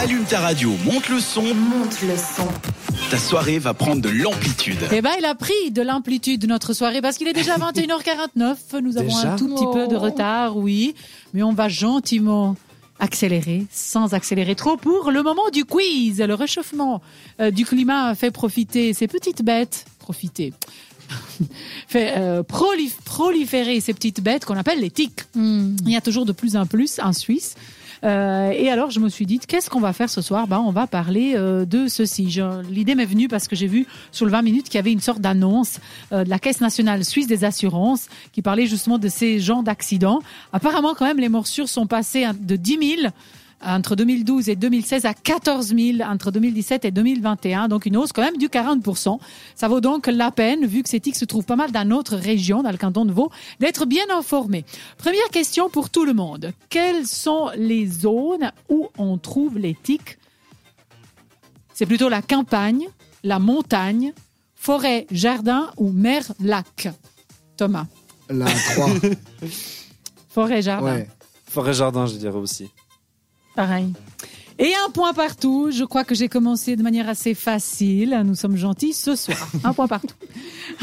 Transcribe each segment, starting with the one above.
Allume ta radio, monte le son. Monte le son. Ta soirée va prendre de l'amplitude. Eh ben, il a pris de l'amplitude de notre soirée parce qu'il est déjà 21h49. Nous avons Déjà un tout petit peu de retard, oui. Mais on va gentiment accélérer, sans accélérer trop, pour le moment du quiz. Le réchauffement euh, du climat fait profiter ces petites bêtes. Profiter. fait euh, prolif- proliférer ces petites bêtes qu'on appelle les tiques. Il y a toujours de plus en plus en Suisse. Euh, et alors, je me suis dit, qu'est-ce qu'on va faire ce soir? Ben, On va parler euh, de ceci. L'idée m'est venue parce que j'ai vu sur le 20 minutes qu'il y avait une sorte d'annonce euh, de la Caisse nationale suisse des assurances qui parlait justement de ces genres d'accidents. Apparemment, quand même, les morsures sont passées de 10 000 entre 2012 et 2016 à 14 000 entre 2017 et 2021, donc une hausse quand même du 40 Ça vaut donc la peine, vu que ces tiques se trouvent pas mal dans notre région, dans le canton de Vaud, d'être bien informé. Première question pour tout le monde. Quelles sont les zones où on trouve les tiques C'est plutôt la campagne, la montagne, forêt, jardin ou mer, lac? Thomas. La 3. Forêt, jardin. ouais. Forêt jardin, je dirais aussi. Pareil. Et un point partout. Je crois que j'ai commencé de manière assez facile. Nous sommes gentils ce soir. Un point partout.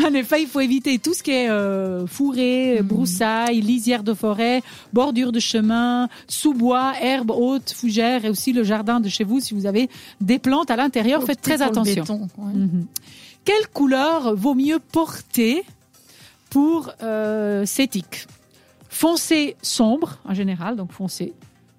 En effet, il faut éviter tout ce qui est euh, fourré, broussailles, lisière de forêt, bordure de chemin, sous-bois, herbes hautes, fougères et aussi le jardin de chez vous. Si vous avez des plantes à l'intérieur, faites très attention. béton, ouais. Mhm. Quelle couleur vaut mieux porter pour euh, ces tiques? Foncé sombre en général, donc foncé,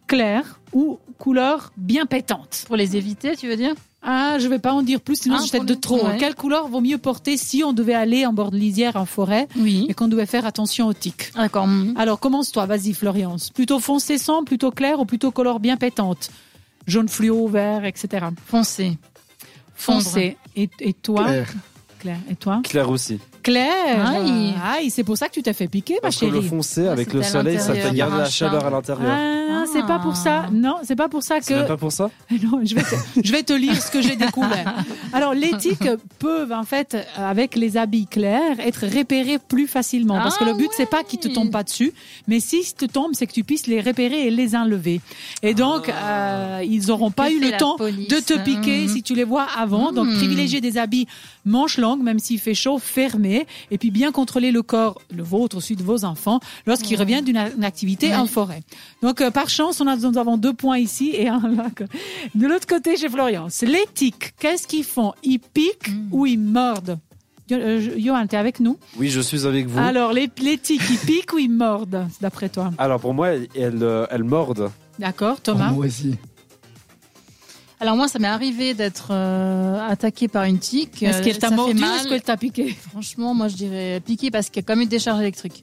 clair ou couleur bien pétante. Pour les éviter, tu veux dire Ah, je vais pas en dire plus, sinon Ah, peut-être pour de trop. ouais. Quelle couleur vaut mieux porter si on devait aller en bord de lisière en forêt Oui. et qu'on devait faire attention aux tiques? D'accord. mhm. Alors commence-toi, vas-y Florence. Plutôt foncé sombre, plutôt clair ou plutôt couleur bien pétante? Jaune fluo, vert, etc. Foncé. Foncé. Et, et toi? Clair. Claire. Et toi Clair aussi. Claire. Aïe. Aïe, c'est pour ça que tu t'es fait piquer, ma Parce que le chérie. foncé, Ah, avec le soleil, ça y a la chaleur à l'intérieur. Ah, c'est pas pour ça. Non, c'est pas pour ça C'est que. pas pour ça Non, je vais te, je vais te lire ce que j'ai découvert. Alors, les tiques peuvent, en fait, avec les habits clairs, être repérés plus facilement. Parce que Ah le but, c'est pas qu'ils te tombent pas dessus, mais s'ils te tombent, c'est que tu puisses les repérer et les enlever. Et donc, euh, ils auront pas eu le temps police de te piquer Mhm. si tu les vois avant. Donc, Mhm. privilégier des habits manches longues, même s'il fait chaud, fermés. Et puis, bien contrôler le corps, le vôtre aussi de vos enfants, lorsqu'ils reviennent d'une a- une activité en forêt. Donc, euh, par chance, on a, nous avons deux points ici et un là. De l'autre côté, chez Florian, c'est les tiques. Qu'est-ce qu'ils font? Ils piquent ou ils mordent? Yo- euh, Johan, t'es avec nous? Oui, je suis avec vous. Alors, les, les tiques, ils piquent ou ils mordent, d'après toi? Alors pour moi, elles, elles, euh, elles mordent. D'accord, Pour Thomas? Moi aussi. Alors moi, ça m'est arrivé d'être euh, attaqué par une tique. Est-ce Euh, qu'elle t'a mordu ou est-ce qu'elle t'a piqué? Franchement, moi, je dirais piqué parce qu'il y a quand même une décharge électrique.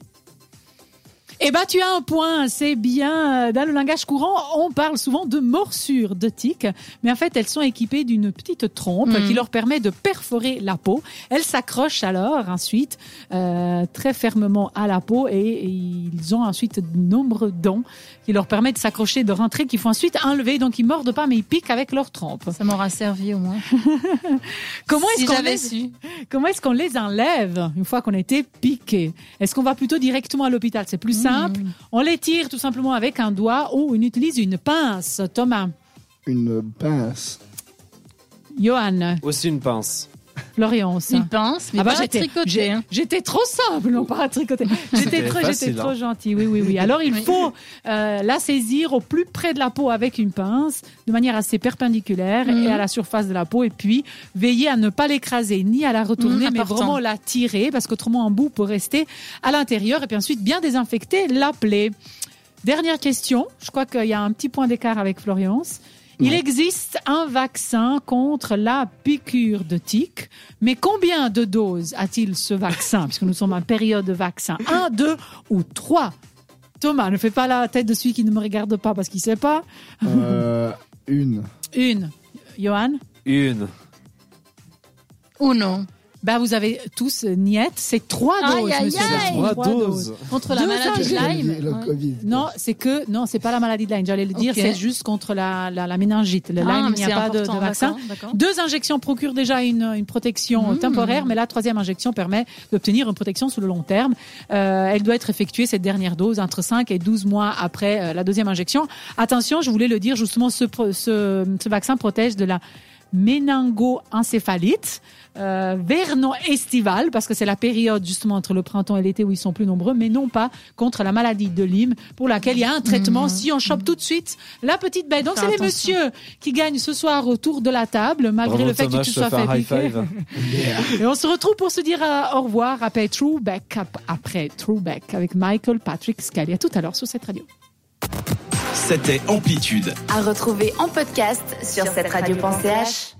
Eh ben, tu as un point, c'est bien. Dans le langage courant, on parle souvent de morsures de tiques, mais en fait, elles sont équipées d'une petite trompe qui leur permet de perforer la peau. Elles s'accrochent alors ensuite euh, très fermement à la peau et, et ils ont ensuite de nombreux dents qui leur permettent de s'accrocher, de rentrer, qu'il faut ensuite enlever. Donc, ils mordent pas, mais ils piquent avec leur trompe. Ça m'aura servi au moins. Comment est-ce si qu'on les... su. Comment est-ce qu'on les enlève une fois qu'on a été piqué Est-ce qu'on va plutôt directement à l'hôpital? C'est plus simple. On les tire tout simplement avec un doigt ou on utilise une pince. Thomas, Une pince. Johan, Aussi une pince. Florence. Une pince, mais Ah bah, pas à j'étais- tricoter. hein. J'étais trop simple, non pas à tricoter. J'étais trop, trop hein. gentil. Oui, oui, oui. Alors il Oui. faut euh, la saisir au plus près de la peau avec une pince, de manière assez perpendiculaire Mhm. et à la surface de la peau. Et puis veiller à ne pas l'écraser ni à la retourner, Mhm, mais important. vraiment la tirer parce qu'autrement un bout peut rester à l'intérieur. Et puis ensuite bien désinfecter la plaie. Dernière question. Je crois qu'il y a un petit point d'écart avec Florence. Il Ouais. existe un vaccin contre la piqûre de tique, mais combien de doses a-t-il ce vaccin? Puisque nous sommes en période de vaccin. Un, deux ou trois? Thomas, ne fais pas la tête de celui qui ne me regarde pas parce qu'il sait pas. Euh, une. Une. Johan? Une. Ou non. Bah, vous avez tous euh, niette. C'est trois doses, aïe, monsieur. aïe. Trois doses. Contre la Deux maladie de. Lyme. Le Ouais. Covid. Non, c'est que non, c'est pas la maladie de Lyme. J'allais le dire, c'est juste contre la, la, la méningite. Le Ah, Lyme, il n'y a pas de, vaccin. Deux injections procurent déjà une, une protection Mmh. temporaire, mais la troisième injection permet d'obtenir une protection sur le long terme. Euh, elle doit être effectuée, cette dernière dose, entre 5 et 12 mois après euh, la deuxième injection. Attention, je voulais le dire, justement, ce, pro- ce, ce vaccin protège de la méningo-encéphalite, euh, vernon estival, parce que c'est la période justement entre le printemps et l'été où ils sont plus nombreux, mais non pas contre la maladie de Lyme, pour laquelle il y a un traitement si on chope tout de suite la petite bête. Donc c'est les messieurs qui gagnent ce soir autour de la table, malgré Bravo, le fait Thomas, que tu sois fait piquer. Et on se retrouve pour se dire euh, au revoir après Throwback, après Throwback avec Michael Patrick Scully. À tout à l'heure sur cette radio. C'était Amplitude. À retrouver en podcast sur cette radio.ch.